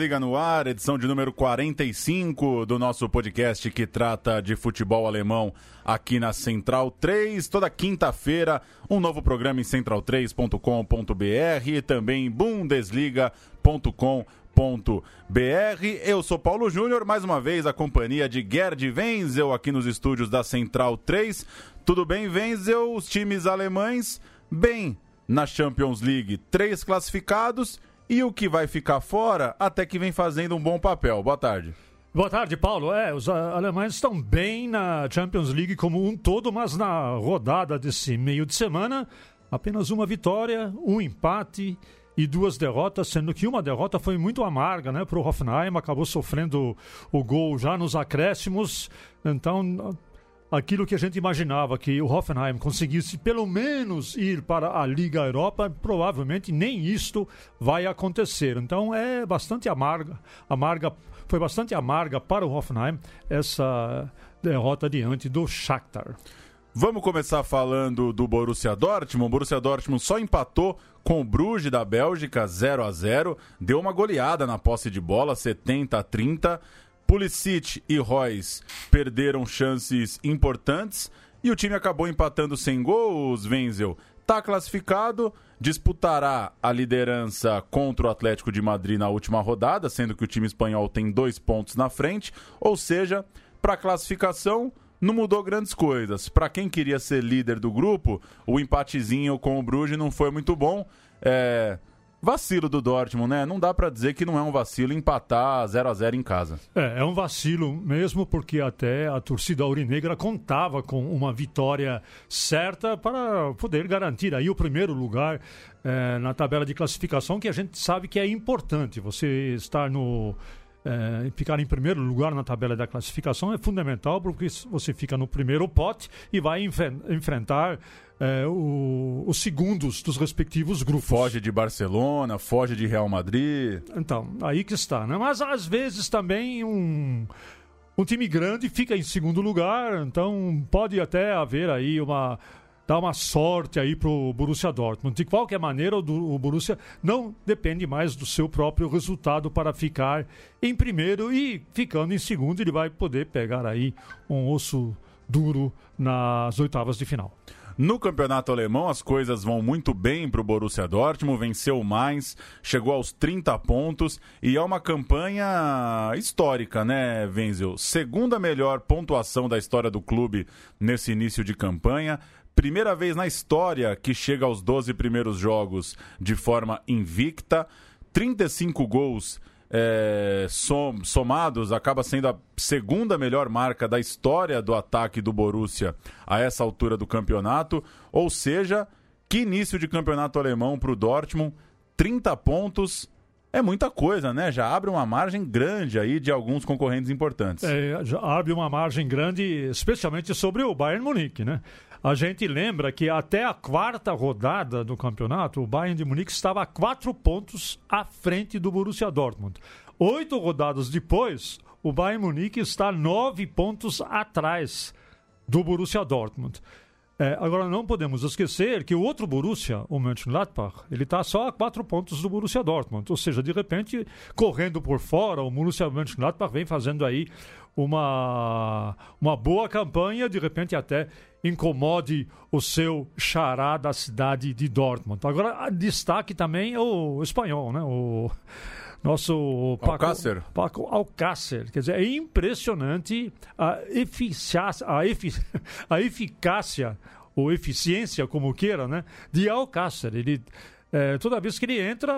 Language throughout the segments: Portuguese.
Bundesliga no ar, edição de número 45 do nosso podcast que trata de futebol alemão aqui na Central 3. Toda quinta-feira, um novo programa em central3.com.br e também bundesliga.com.br. Eu sou Paulo Júnior, mais uma vez a companhia de Gerd Wenzel aqui nos estúdios da Central 3. Tudo bem, Wenzel? Os times alemães, bem na Champions League, três classificados e o que vai ficar fora, até que vem fazendo um bom papel. Boa tarde. Boa tarde, Paulo. É, os alemães estão bem na Champions League como um todo, mas na rodada desse meio de semana, apenas uma vitória, um empate e duas derrotas, sendo que uma derrota foi muito amarga né, para o Hoffenheim, acabou sofrendo o gol já nos acréscimos. Então, aquilo que a gente imaginava que o Hoffenheim conseguisse pelo menos ir para a Liga Europa, provavelmente nem isto vai acontecer. Então é bastante amarga, amarga, foi bastante amarga para o Hoffenheim essa derrota diante do Shakhtar. Vamos começar falando do Borussia Dortmund. O Borussia Dortmund só empatou com o Bruges da Bélgica 0 a 0, deu uma goleada na posse de bola 70 a 30. Pulisic e Royce perderam chances importantes e o time acabou empatando sem gols, Wenzel. Está classificado, disputará a liderança contra o Atlético de Madrid na última rodada, sendo que o time espanhol tem dois pontos na frente. Ou seja, para a classificação, não mudou grandes coisas. Para quem queria ser líder do grupo, o empatezinho com o Bruges não foi muito bom. É, Vacilo do Dortmund, né? Não dá para dizer que não é um vacilo empatar 0 a 0 em casa. É, é um vacilo mesmo porque até a torcida aurinegra contava com uma vitória certa para poder garantir aí o primeiro lugar é, na tabela de classificação, que a gente sabe que é importante. Você estar no é, ficar em primeiro lugar na tabela da classificação é fundamental porque você fica no primeiro pote e vai enfrentar é, o, os segundos dos respectivos grupos. Foge de Barcelona, foge de Real Madrid. Então, aí que está, né? Mas às vezes também um, um time grande fica em segundo lugar, então pode até haver aí uma dar uma sorte aí pro Borussia Dortmund. De qualquer maneira, o, o Borussia não depende mais do seu próprio resultado para ficar em primeiro e ficando em segundo ele vai poder pegar aí um osso duro nas oitavas de final. No campeonato alemão, as coisas vão muito bem para o Borussia Dortmund, venceu mais, chegou aos 30 pontos e é uma campanha histórica, né, Wenzel? Segunda melhor pontuação da história do clube nesse início de campanha. Primeira vez na história que chega aos 12 primeiros jogos de forma invicta. 35 gols é, som, somados, acaba sendo a segunda melhor marca da história do ataque do Borussia a essa altura do campeonato. Ou seja, que início de campeonato alemão para o Dortmund. 30 pontos é muita coisa, né? Já abre uma margem grande aí de alguns concorrentes importantes. É, já abre uma margem grande, especialmente sobre o Bayern Munique, né? A gente lembra que até a quarta rodada do campeonato, o Bayern de Munique estava a quatro pontos à frente do Borussia Dortmund. Oito rodadas depois, o Bayern Munique está nove pontos atrás do Borussia Dortmund. É, agora, não podemos esquecer que o outro Borussia, o Mönchengladbach, ele está só a quatro pontos do Borussia Dortmund. Ou seja, de repente, correndo por fora, o Borussia Mönchengladbach vem fazendo aí uma, uma boa campanha, de repente até incomode o seu xará da cidade de Dortmund. Agora, destaque também o espanhol, né? O nosso Paco, Alcácer. Paco Alcácer. Quer dizer, é impressionante a eficácia, a, efic, a eficácia ou eficiência, como queira, né? De Alcácer. Ele é, toda vez que ele entra,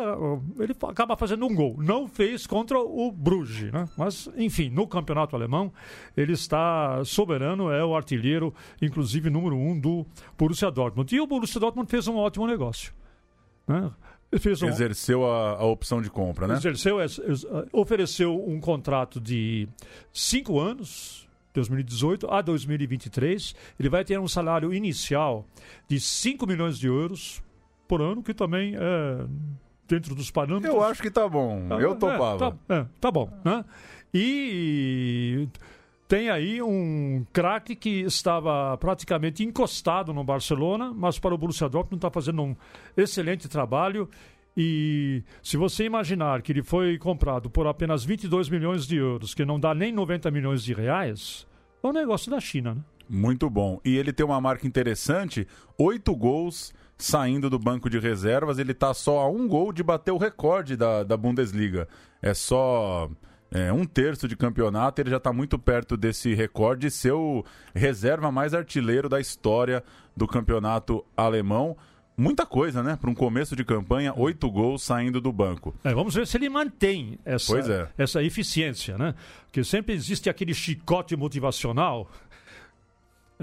ele acaba fazendo um gol. Não fez contra o Bruges, né? Mas, enfim, no campeonato alemão, ele está soberano, é o artilheiro, inclusive número um do Borussia Dortmund. E o Borussia Dortmund fez um ótimo negócio. Né? Um... Exerceu a, a, opção de compra, né? Exerceu, ofereceu um contrato de cinco anos, 2018 a 2023, ele vai ter um salário inicial de 5 milhões de euros por ano, que também é dentro dos parâmetros. Eu acho que tá bom. Eu topava. É, tá, é, tá bom, né? E tem aí um craque que estava praticamente encostado no Barcelona, mas para o Borussia Dortmund está fazendo um excelente trabalho. E se você imaginar que ele foi comprado por apenas 22 milhões de euros, que não dá nem 90 milhões de reais, é um negócio da China, né? Muito bom. E ele tem uma marca interessante: oito gols saindo do banco de reservas. Ele está só a um gol de bater o recorde da, da Bundesliga. É só é, um terço de campeonato, ele já está muito perto desse recorde ser o reserva mais artilheiro da história do campeonato alemão. Muita coisa, né? Para um começo de campanha, oito gols saindo do banco. É, vamos ver se ele mantém essa, é. essa eficiência, né? Porque sempre existe aquele chicote motivacional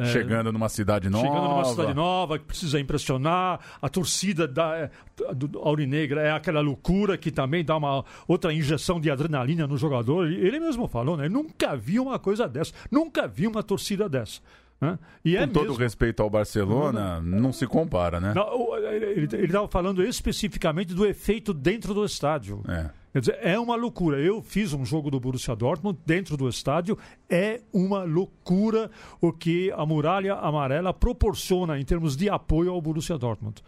chegando numa cidade nova. Chegando numa cidade nova, que precisa impressionar. A torcida da, é, do Aurinegra é aquela loucura que também dá uma outra injeção de adrenalina no jogador. Ele mesmo falou, né? Nunca vi uma coisa dessa. Nunca vi uma torcida dessa. Né? E Com é todo mesmo... respeito ao Barcelona, não, não se compara, né? Não, ele estava falando especificamente do efeito dentro do estádio. É. Quer dizer, é uma loucura. Eu fiz um jogo do Borussia Dortmund dentro do estádio. É uma loucura o que a muralha amarela proporciona em termos de apoio ao Borussia Dortmund.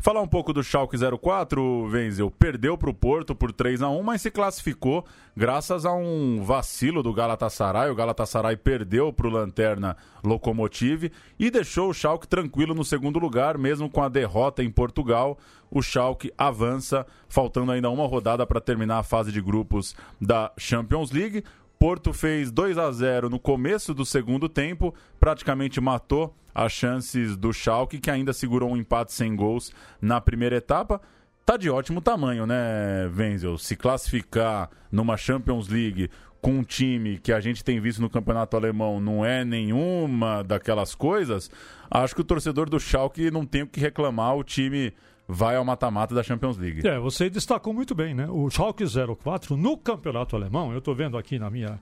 Falar um pouco do Schalke 04, Wenzel. Perdeu para o Porto por 3 a 1 mas se classificou graças a um vacilo do Galatasaray. O Galatasaray perdeu para o Lanterna Locomotive e deixou o Schalke tranquilo no segundo lugar, mesmo com a derrota em Portugal. O Schalke avança, faltando ainda uma rodada para terminar a fase de grupos da Champions League. Porto fez 2 a 0 no começo do segundo tempo, praticamente matou as chances do Schalke, que ainda segurou um empate sem gols na primeira etapa. Tá de ótimo tamanho, né, Wenzel? Se classificar numa Champions League com um time que a gente tem visto no campeonato alemão não é nenhuma daquelas coisas, acho que o torcedor do Schalke não tem o que reclamar, o time vai ao mata-mata da Champions League. É, você destacou muito bem, né? O Schalke 04 no campeonato alemão, eu estou vendo aqui na minha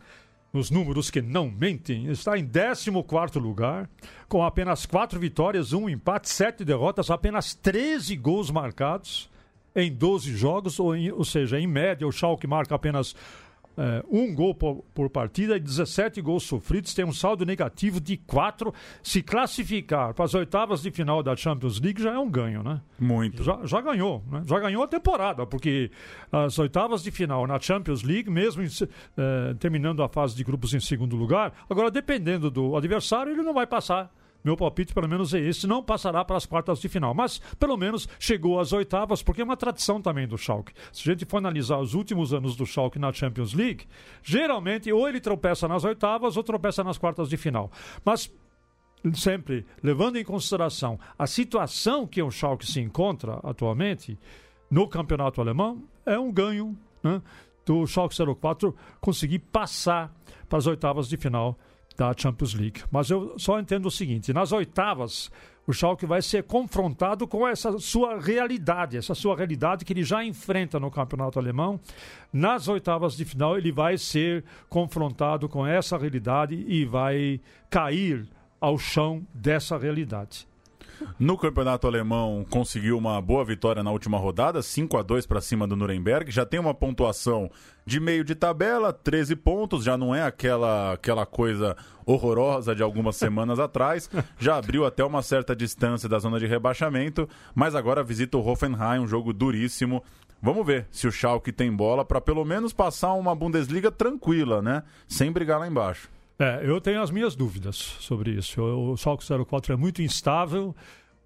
nos números que não mentem, está em 14 lugar, com apenas 4 vitórias, 1 empate, 7 derrotas, apenas 13 gols marcados em 12 jogos, ou, em, ou seja, em média o Schalke marca apenas é, um gol por, por, partida e 17 gols sofridos, tem um saldo negativo de 4. Se classificar para as oitavas de final da Champions League já é um ganho, né? Muito. Já, já ganhou, né? Já ganhou a temporada, porque as oitavas de final na Champions League, mesmo em, é, terminando a fase de grupos em segundo lugar, agora dependendo do adversário, ele não vai passar meu palpite, pelo menos, é esse. Não passará para as quartas de final, mas pelo menos chegou às oitavas, porque é uma tradição também do Schalke. Se a gente for analisar os últimos anos do Schalke na Champions League, geralmente ou ele tropeça nas oitavas ou tropeça nas quartas de final. Mas sempre levando em consideração a situação que o Schalke se encontra atualmente no campeonato alemão, é um ganho né, do Schalke 04 conseguir passar para as oitavas de final da Champions League. Mas eu só entendo o seguinte: nas oitavas, o Schalke vai ser confrontado com essa sua realidade, essa sua realidade que ele já enfrenta no campeonato alemão. Nas oitavas de final, ele vai ser confrontado com essa realidade e vai cair ao chão dessa realidade. No campeonato alemão, conseguiu uma boa vitória na última rodada, 5 a 2 para cima do Nuremberg. Já tem uma pontuação de meio de tabela, 13 pontos, já não é aquela, aquela coisa horrorosa de algumas semanas atrás. Já abriu até uma certa distância da zona de rebaixamento, mas agora visita o Hoffenheim, um jogo duríssimo. Vamos ver se o Schalke tem bola para pelo menos passar uma Bundesliga tranquila, né? Sem brigar lá embaixo. É, eu tenho as minhas dúvidas sobre isso. O Salco 04 é muito instável,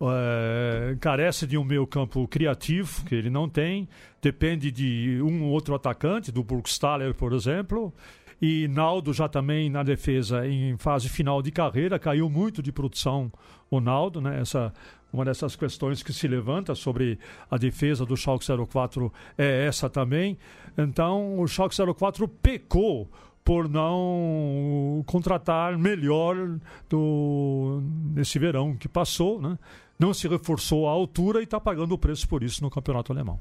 é, carece de um meio campo criativo, que ele não tem, depende de um ou outro atacante, do Burgstaller, por exemplo. E Naldo já também na defesa em fase final de carreira, caiu muito de produção o Naldo, né? Essa, uma dessas questões que se levanta sobre a defesa do Schalke 04 é essa também. Então, o Schalke 04 pecou por não contratar melhor do, nesse verão que passou, né? não se reforçou à altura e está pagando o preço por isso no campeonato alemão.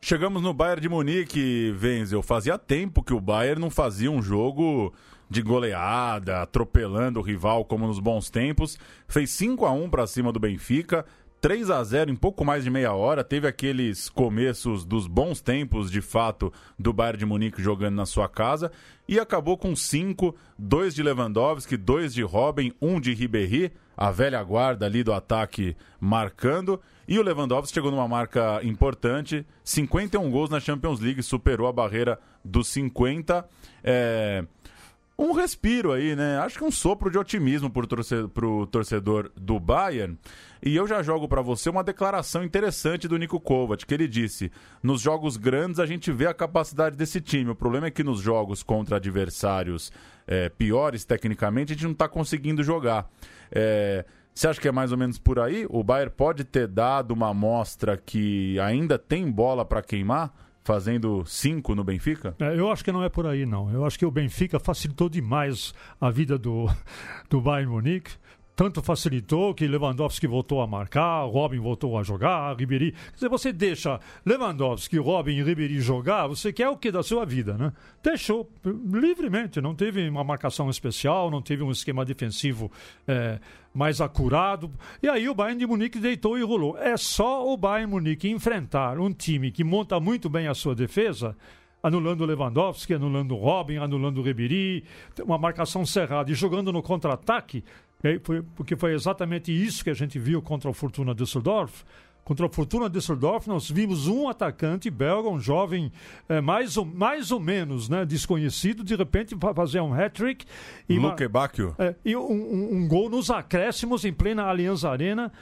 Chegamos no Bayern de Munique, Wenzel. Fazia tempo que o Bayern não fazia um jogo de goleada, atropelando o rival como nos bons tempos. Fez 5 a 1 para cima do Benfica. 3 a 0 em pouco mais de meia hora. Teve aqueles começos dos bons tempos, de fato, do Bayern de Munique jogando na sua casa. E acabou com 5, 2 de Lewandowski, 2 de Robin, 1 um de Ribéry, a velha guarda ali do ataque marcando. E o Lewandowski chegou numa marca importante, 51 gols na Champions League, superou a barreira dos 50. É um respiro aí, né? Acho que um sopro de otimismo para o torcedor do Bayern. E eu já jogo para você uma declaração interessante do Nico Kovac, que ele disse: nos jogos grandes a gente vê a capacidade desse time. O problema é que nos jogos contra adversários é, piores tecnicamente a gente não está conseguindo jogar. É, você acha que é mais ou menos por aí? O Bayern pode ter dado uma amostra que ainda tem bola para queimar? Fazendo cinco no Benfica? É, eu acho que não é por aí, não. Eu acho que o Benfica facilitou demais a vida do, do Bayern Munique tanto facilitou que Lewandowski voltou a marcar, Robin voltou a jogar, Ribéry. Quer dizer, você deixa Lewandowski, Robin e Ribéry jogar, você quer o que da sua vida, né? Deixou livremente, não teve uma marcação especial, não teve um esquema defensivo é, mais acurado. E aí o Bayern de Munique deitou e rolou. É só o Bayern Munique enfrentar um time que monta muito bem a sua defesa anulando Lewandowski, anulando Robin, anulando Ribéry, uma marcação cerrada e jogando no contra-ataque, porque foi exatamente isso que a gente viu contra o Fortuna Düsseldorf. Contra o Fortuna Düsseldorf, nós vimos um atacante belga, um jovem é, mais, ou, mais ou menos né, desconhecido, de repente fazer um hat-trick. E, Bacchio. É, e um, um, um, gol nos acréscimos em plena Allianz Arena,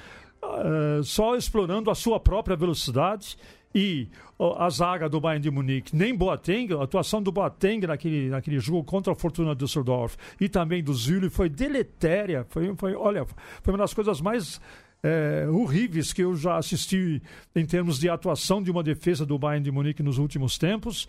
uh, só explorando a sua própria velocidade e a zaga do Bayern de Munique, nem Boateng, a atuação do Boateng naquele, naquele jogo contra a Fortuna Düsseldorf e também do Zülle foi deletéria, foi, foi, olha, foi uma das coisas mais é, horríveis que eu já assisti em termos de atuação de uma defesa do Bayern de Munique nos últimos tempos.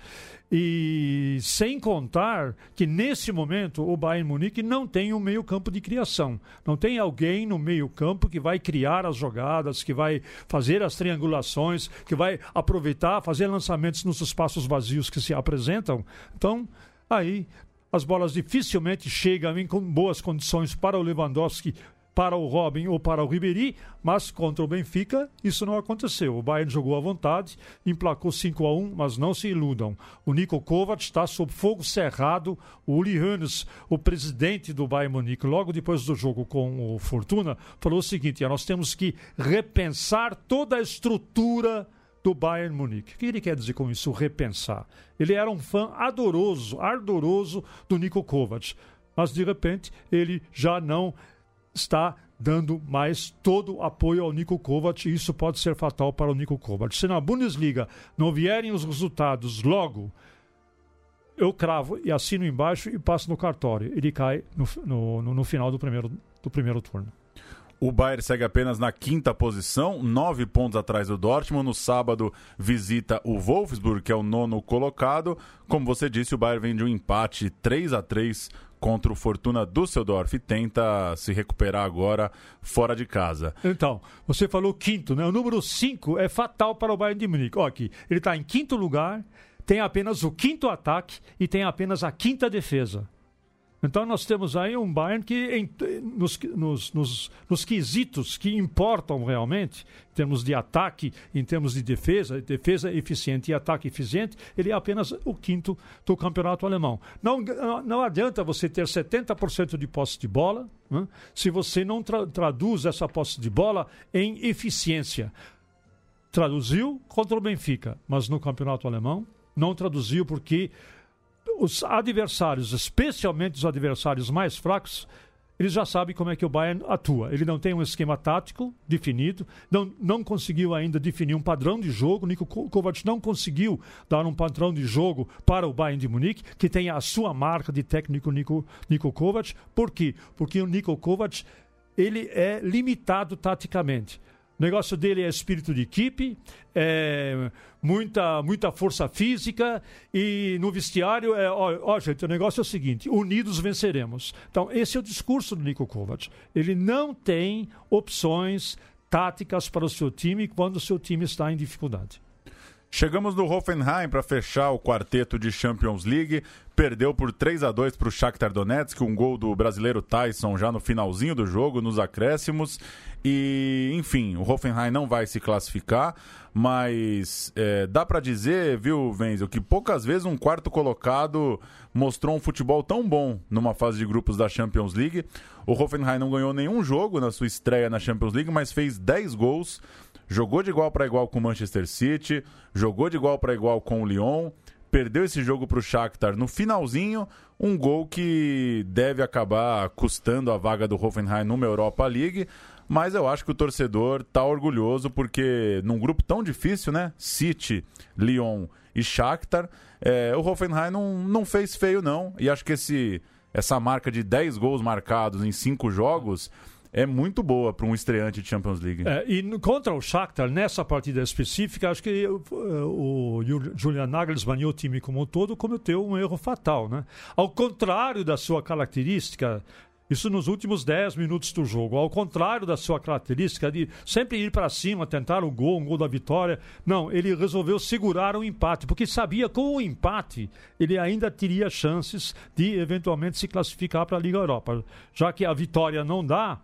E sem contar que nesse momento o Bayern Munique não tem um meio-campo de criação. Não tem alguém no meio-campo que vai criar as jogadas, que vai fazer as triangulações, que vai aproveitar, fazer lançamentos nos espaços vazios que se apresentam. Então, aí as bolas dificilmente chegam em boas condições para o Lewandowski para o Robin ou para o Ribéry, mas contra o Benfica isso não aconteceu. O Bayern jogou à vontade, emplacou 5 a 1, mas não se iludam. O Nico Kovac está sob fogo cerrado. O Uli Hoeneß, o presidente do Bayern Munique, logo depois do jogo com o Fortuna, falou o seguinte: nós temos que repensar toda a estrutura do Bayern Munique. O que ele quer dizer com isso? Repensar. Ele era um fã adoroso, ardoroso do Nico Kovac, mas de repente ele já não está dando mais todo apoio ao Nico Kovac e isso pode ser fatal para o Nico Kovac. Se na Bundesliga não vierem os resultados logo, eu cravo e assino embaixo e passo no cartório. Ele cai no, no, no final do primeiro, do primeiro turno. O Bayern segue apenas na quinta posição, nove pontos atrás do Dortmund. No sábado visita o Wolfsburg, que é o nono colocado. Como você disse, o Bayern vem de um empate 3 a 3 contra o Fortuna Düsseldorf tenta se recuperar agora fora de casa. Então, você falou quinto, né? O número 5 é fatal para o Bayern de Munique. Ó, aqui, ele está em quinto lugar, tem apenas o quinto ataque e tem apenas a quinta defesa. Então nós temos aí um Bayern que em, nos, nos, nos, nos, quesitos que importam realmente, em termos de ataque, em termos de defesa, defesa eficiente e ataque eficiente, ele é apenas o quinto do campeonato alemão. Não, não adianta você ter 70% de posse de bola né, se você não tra traduz essa posse de bola em eficiência. Traduziu contra o Benfica, mas no campeonato alemão não traduziu porque os adversários, especialmente os adversários mais fracos, eles já sabem como é que o Bayern atua. Ele não tem um esquema tático definido, não, não conseguiu ainda definir um padrão de jogo. Nico Kovac não conseguiu dar um padrão de jogo para o Bayern de Munique, que tem a sua marca de técnico Nico, Nico Kovac. Por quê? Porque o Nico Kovac ele é limitado taticamente. O negócio dele é espírito de equipe, é muita, muita força física e no vestiário é, ó, ó, gente, o negócio é o seguinte, unidos venceremos. Então, esse é o discurso do Niko Kovac. Ele não tem opções táticas para o seu time quando o seu time está em dificuldade. Chegamos no Hoffenheim para fechar o quarteto de Champions League. Perdeu por 3 a 2 para o Shakhtar Donetsk, um gol do brasileiro Tyson já no finalzinho do jogo, nos acréscimos. E, enfim, o Hoffenheim não vai se classificar, mas é, dá para dizer, viu, Wenzel, que poucas vezes um quarto colocado mostrou um futebol tão bom numa fase de grupos da Champions League. O Hoffenheim não ganhou nenhum jogo na sua estreia na Champions League, mas fez 10 gols jogou de igual para igual com o Manchester City, jogou de igual para igual com o Lyon, perdeu esse jogo para o Shakhtar no finalzinho, um gol que deve acabar custando a vaga do Hoffenheim numa Europa League, mas eu acho que o torcedor tá orgulhoso porque num grupo tão difícil, né? City, Lyon e Shakhtar, é, o Hoffenheim não, não fez feio não, e acho que esse, essa marca de 10 gols marcados em 5 jogos é muito boa para um estreante de Champions League. É, e contra o Shakhtar, nessa partida específica, acho que uh, o, o Julian Nagelsmann e o time como um todo cometeu um erro fatal. Né? Ao contrário da sua característica, isso nos últimos 10 minutos do jogo. Ao contrário da sua característica de sempre ir para cima, tentar o gol, um gol da vitória. Não, ele resolveu segurar o empate, porque sabia que com o empate ele ainda teria chances de eventualmente se classificar para a Liga Europa. Já que a vitória não dá,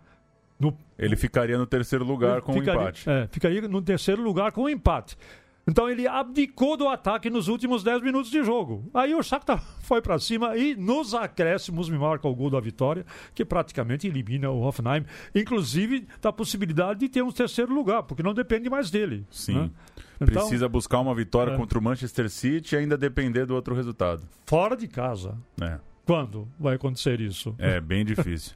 no... Ele ficaria no terceiro lugar com ficaria, o empate. É, ficaria no terceiro lugar com o empate. Então ele abdicou do ataque nos últimos 10 minutos de jogo. Aí o Shakhtar foi para cima e nos acréscimos me marca o gol da vitória, que praticamente elimina o Hoffenheim, inclusive da possibilidade de ter um terceiro lugar, porque não depende mais dele. Sim. Né? Então, Precisa buscar uma vitória é. contra o Manchester City e ainda depender do outro resultado. Fora de casa. É. Quando vai acontecer isso? É bem difícil.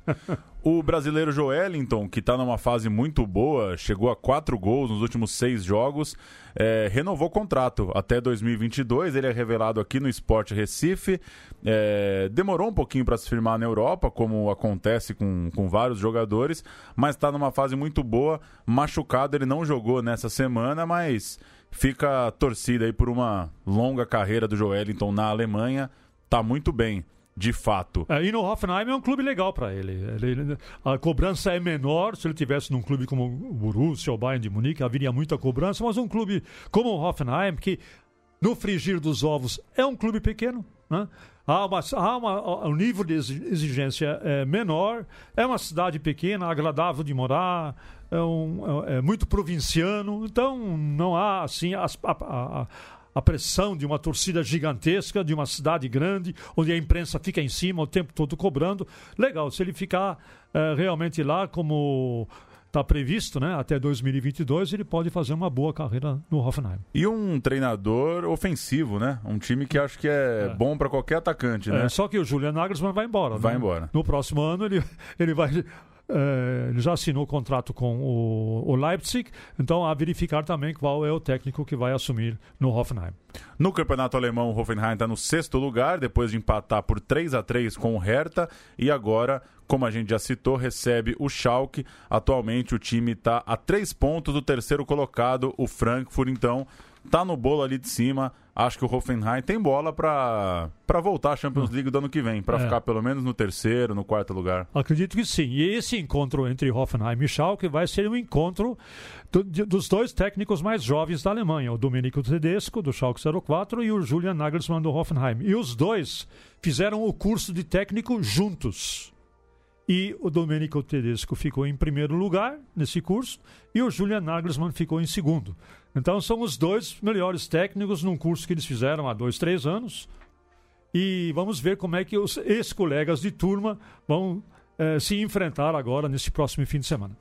o brasileiro Joelinton, que está numa fase muito boa, chegou a quatro gols nos últimos seis jogos, é, renovou o contrato até 2022. Ele é revelado aqui no Sport Recife. É, demorou um pouquinho para se firmar na Europa, como acontece com, com vários jogadores, mas está numa fase muito boa. Machucado, ele não jogou nessa semana, mas fica a torcida aí por uma longa carreira do Joelinton na Alemanha. Tá muito bem de fato. É, e no Hoffenheim é um clube legal para ele. ele. A cobrança é menor. Se ele tivesse num clube como o Borussia ou o Bayern de Munique, haveria muita cobrança. Mas um clube como o Hoffenheim, que no frigir dos ovos é um clube pequeno, né? Há, uma, há uma, um nível de exigência é, menor, é uma cidade pequena, agradável de morar, é, um, é, é muito provinciano, então não há assim as, a, a, a pressão de uma torcida gigantesca, de uma cidade grande, onde a imprensa fica em cima o tempo todo cobrando. Legal, se ele ficar é, realmente lá como está previsto, né? Até 2022 ele pode fazer uma boa carreira no Hoffenheim. E um treinador ofensivo, né? Um time que acho que é, é. bom para qualquer atacante, né? É, só que o Julian Nagelsmann vai embora. Vai né? embora. No próximo ano ele, ele vai ele já assinou contrato com o, o, Leipzig, então a verificar também qual é o técnico que vai assumir no Hoffenheim. No campeonato alemão, o Hoffenheim está no sexto lugar, depois de empatar por 3 a 3 com o Hertha, e agora, como a gente já citou, recebe o Schalke. Atualmente o time está a três pontos do terceiro colocado, o Frankfurt, então tá no bolo ali de cima. Acho que o Hoffenheim tem bola para voltar à Champions League do ano que vem, para é. ficar pelo menos no terceiro, no quarto lugar. Acredito que sim. E esse encontro entre Hoffenheim e Schalke vai ser um encontro do, de, dos dois técnicos mais jovens da Alemanha, o Domenico Tedesco, do Schalke 04, e o Julian Nagelsmann, do Hoffenheim. E os dois fizeram o curso de técnico juntos. E o Domenico Tedesco ficou em primeiro lugar nesse curso e o Julian Nagelsmann ficou em segundo. Então são os dois melhores técnicos num curso que eles fizeram há dois, três anos. E vamos ver como é que os ex-colegas de turma vão eh, se enfrentar agora nesse próximo fim de semana.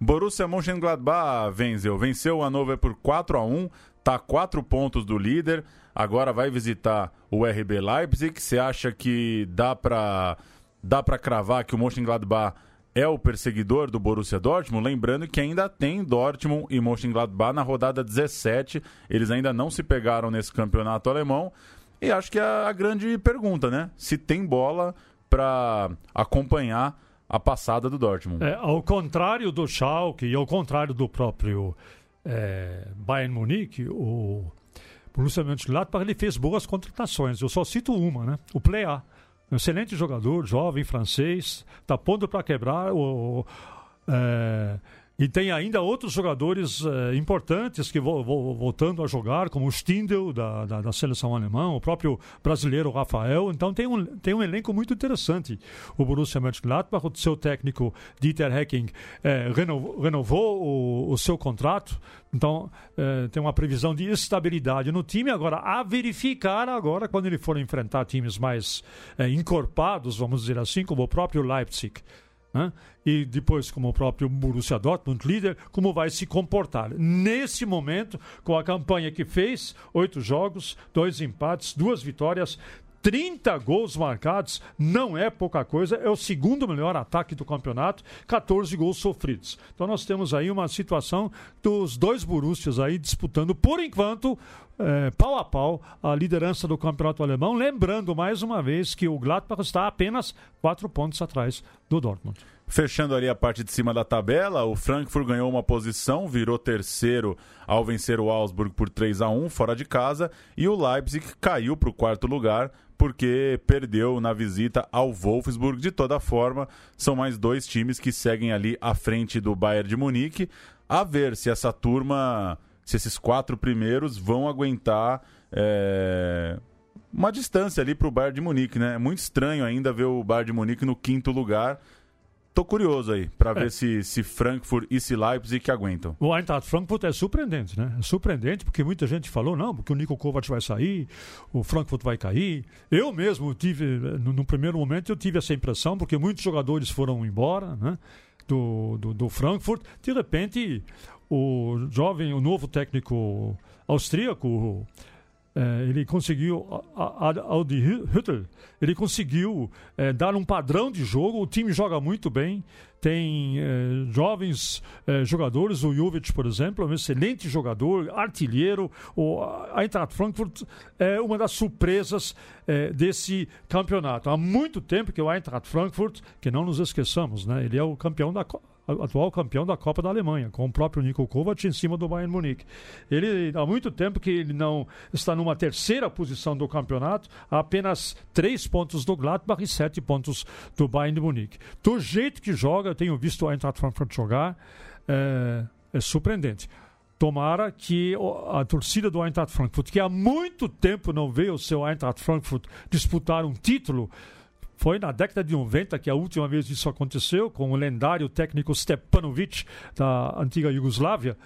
Borussia Mönchengladbach venceu, venceu o Hannover por 4 a 1, está a 4 pontos do líder. Agora vai visitar o RB Leipzig. Você acha que dá para dá para cravar que o Mönchengladbach é o perseguidor do Borussia Dortmund, lembrando que ainda tem Dortmund e Mönchengladbach na rodada 17, eles ainda não se pegaram nesse campeonato alemão, e acho que é a grande pergunta, né? Se tem bola para acompanhar a passada do Dortmund. É, ao contrário do Schalke e ao contrário do próprio é, Bayern Munique, o Borussia Mönchengladbach ele fez boas contratações. Eu só cito uma, né? O Play A um excelente jogador, jovem, francês, está pondo para quebrar. O, é, E tem ainda outros jogadores uh, importantes que vão voltando a jogar, como o Stindl, da, da, da, seleção alemã, o próprio brasileiro Rafael. Então tem um, tem um elenco muito interessante. O Borussia Mönchengladbach, o seu técnico Dieter Hecking, eh, renovou, renovou o, o, seu contrato. Então eh, tem uma previsão de estabilidade no time. Agora, a verificar agora, quando ele for enfrentar times mais eh, encorpados, vamos dizer assim, como o próprio Leipzig. Né? E depois, como o próprio Borussia Dortmund, líder, como vai se comportar. Nesse momento, com a campanha que fez, oito jogos, dois empates, duas vitórias, 30 gols marcados, não é pouca coisa, é o segundo melhor ataque do campeonato, 14 gols sofridos. Então nós temos aí uma situação dos dois Borussias aí disputando, por enquanto, é, pau a pau a liderança do campeonato alemão, lembrando mais uma vez que o Gladbach está apenas quatro pontos atrás do Dortmund. Fechando ali a parte de cima da tabela, o Frankfurt ganhou uma posição, virou terceiro ao vencer o Augsburg por 3 a 1 fora de casa, e o Leipzig caiu para o quarto lugar porque perdeu na visita ao Wolfsburg. De toda forma, são mais dois times que seguem ali à frente do Bayern de Munique. A ver se essa turma se esses quatro primeiros vão aguentar é, uma distância ali para o Bayern de Munique, né? É muito estranho ainda ver o Bayern de Munique no quinto lugar. Tô curioso aí para é. ver se, se Frankfurt e se Leipzig que aguentam. O Eintracht Frankfurt é surpreendente, né? É surpreendente porque muita gente falou, não, porque o Nico Kovac vai sair, o Frankfurt vai cair. Eu mesmo tive, no, no primeiro momento, eu tive essa impressão, porque muitos jogadores foram embora, né? Do, do, do Frankfurt. De repente, o jovem, o novo técnico austríaco, é, ele conseguiu, Aldi Hütter, ele conseguiu é, dar um padrão de jogo. O time joga muito bem, tem é, jovens é, jogadores. O Jovic, por exemplo, é um excelente jogador, artilheiro. O Eintracht Frankfurt é uma das surpresas é, desse campeonato. Há muito tempo que o Eintracht Frankfurt, que não nos esqueçamos, né, ele é o campeão da atual campeão da Copa da Alemanha, com o próprio Nico Kovac em cima do Bayern Munique. Ele há muito tempo que ele não está numa terceira posição do campeonato, apenas três pontos do Gladbach e sete pontos do Bayern Munique. Do jeito que joga, eu tenho visto o Eintracht Frankfurt jogar, é, é surpreendente. Tomara que a torcida do Eintracht Frankfurt, que há muito tempo não vê o seu Eintracht Frankfurt disputar um título, foi na década de 90 que a última vez isso aconteceu, com o lendário técnico Stepanovic, da antiga Iugoslávia.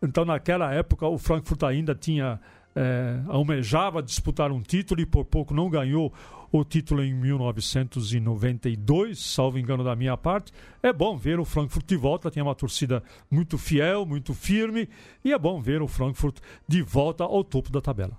Então, naquela época, o Frankfurt ainda tinha. É, almejava disputar um título e por pouco não ganhou o título em 1992, salvo engano da minha parte. É bom ver o Frankfurt de volta, tem uma torcida muito fiel, muito firme, e é bom ver o Frankfurt de volta ao topo da tabela.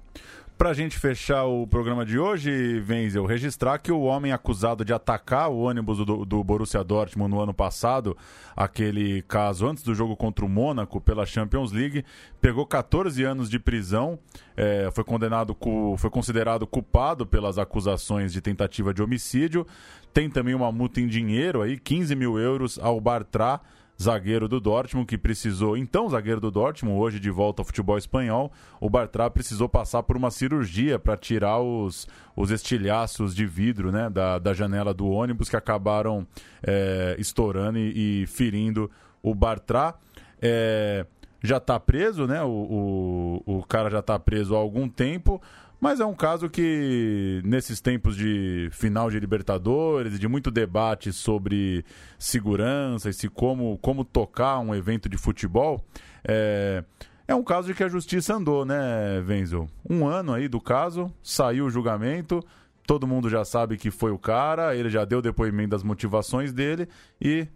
Pra gente fechar o programa de hoje, Venzel, registrar que o homem acusado de atacar o ônibus do, do Borussia Dortmund no ano passado, aquele caso antes do jogo contra o Mônaco pela Champions League, pegou 14 anos de prisão, é, foi condenado, foi considerado culpado pelas acusações de tentativa de homicídio, tem também uma multa em dinheiro aí, 15 mil euros ao Bartra, zagueiro do Dortmund, que precisou, então zagueiro do Dortmund, hoje de volta ao futebol espanhol, o Bartra precisou passar por uma cirurgia para tirar os, os estilhaços de vidro né, da, da janela do ônibus que acabaram é, estourando e, e, ferindo o Bartra. É, já está preso, né? O, o, o cara já está preso há algum tempo. Mas é um caso que, nesses tempos de final de Libertadores de muito debate sobre segurança e se como, como tocar um evento de futebol, é, é um caso de que a justiça andou, né, Wenzel? Um ano aí do caso, saiu o julgamento, todo mundo já sabe que foi o cara, ele já deu depoimento das motivações dele e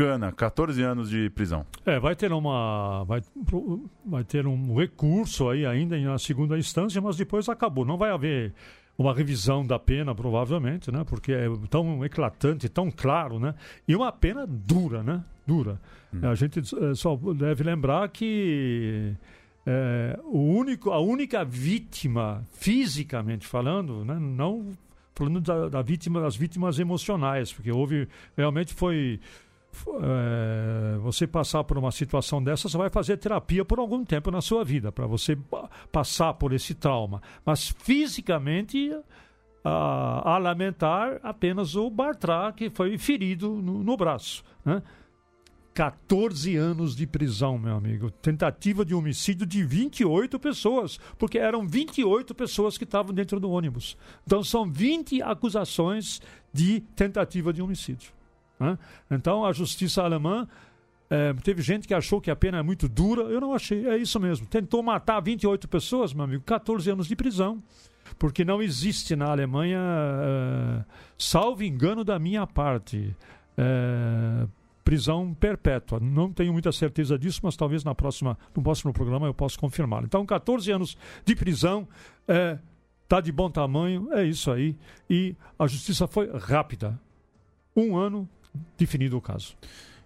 Cana, 14 anos de prisão. É, vai ter uma. Vai, vai ter um recurso aí ainda na segunda instância, mas depois acabou. Não vai haver uma revisão da pena, provavelmente, né? Porque é tão eclatante, tão claro, né? E uma pena dura, né? Dura. Hum. A gente é, só deve lembrar que é, o único, a única vítima, fisicamente falando, né? Não falando da, da vítima, das vítimas emocionais, porque houve realmente foi é, você passar por uma situação dessa, você vai fazer terapia por algum tempo na sua vida, para você passar por esse trauma. Mas fisicamente, a, a lamentar apenas o Bartra, que foi ferido no, no braço. Né? 14 anos de prisão, meu amigo. Tentativa de homicídio de 28 pessoas, porque eram 28 pessoas que estavam dentro do ônibus. Então são 20 acusações de tentativa de homicídio. Né? Então a justiça alemã. É, teve gente que achou que a pena é muito dura. Eu não achei. É isso mesmo. Tentou matar 28 pessoas, meu amigo. 14 anos de prisão. Porque não existe na Alemanha, é, salvo engano da minha parte, é, prisão perpétua. Não tenho muita certeza disso, mas talvez na próxima, no próximo programa eu possa confirmar. Então, 14 anos de prisão é, tá de bom tamanho, é isso aí. E a justiça foi rápida. Um ano definido o caso.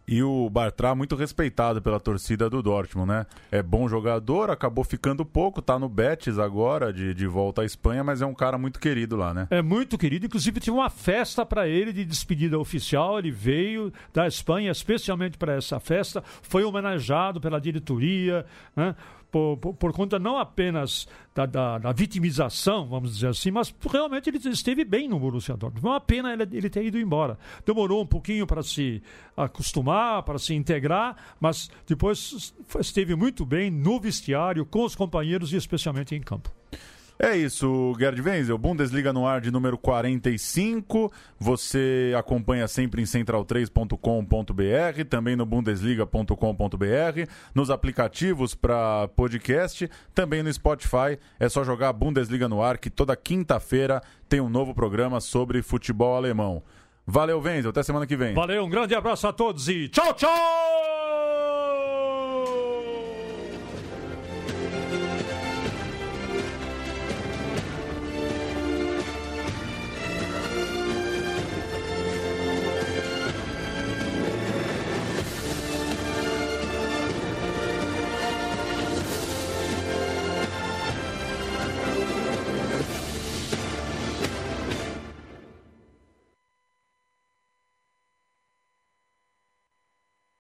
E o Bartra muito respeitado pela torcida do Dortmund, né? É bom jogador, acabou ficando pouco, tá no Betis agora, de, de volta à Espanha, mas é um cara muito querido lá, né? É muito querido, inclusive tive uma festa para ele de despedida oficial, ele veio da Espanha especialmente para essa festa, foi homenageado pela diretoria, né? Por, por, conta não apenas da, da, da, vitimização, vamos dizer assim, mas realmente ele esteve bem no Borussia Dortmund. Uma pena ele, ele ter ido embora. Demorou um pouquinho para se acostumar, para se integrar, mas depois esteve muito bem no vestiário, com os companheiros e especialmente em campo. É isso, Gerd Wenzel, Bundesliga no ar de número 45. Você acompanha sempre em central3.com.br, também no bundesliga.com.br, nos aplicativos para podcast, também no Spotify. É só jogar Bundesliga no ar, que toda quinta-feira tem um novo programa sobre futebol alemão. Valeu, Wenzel, até semana que vem. Valeu, um grande abraço a todos e tchau, tchau!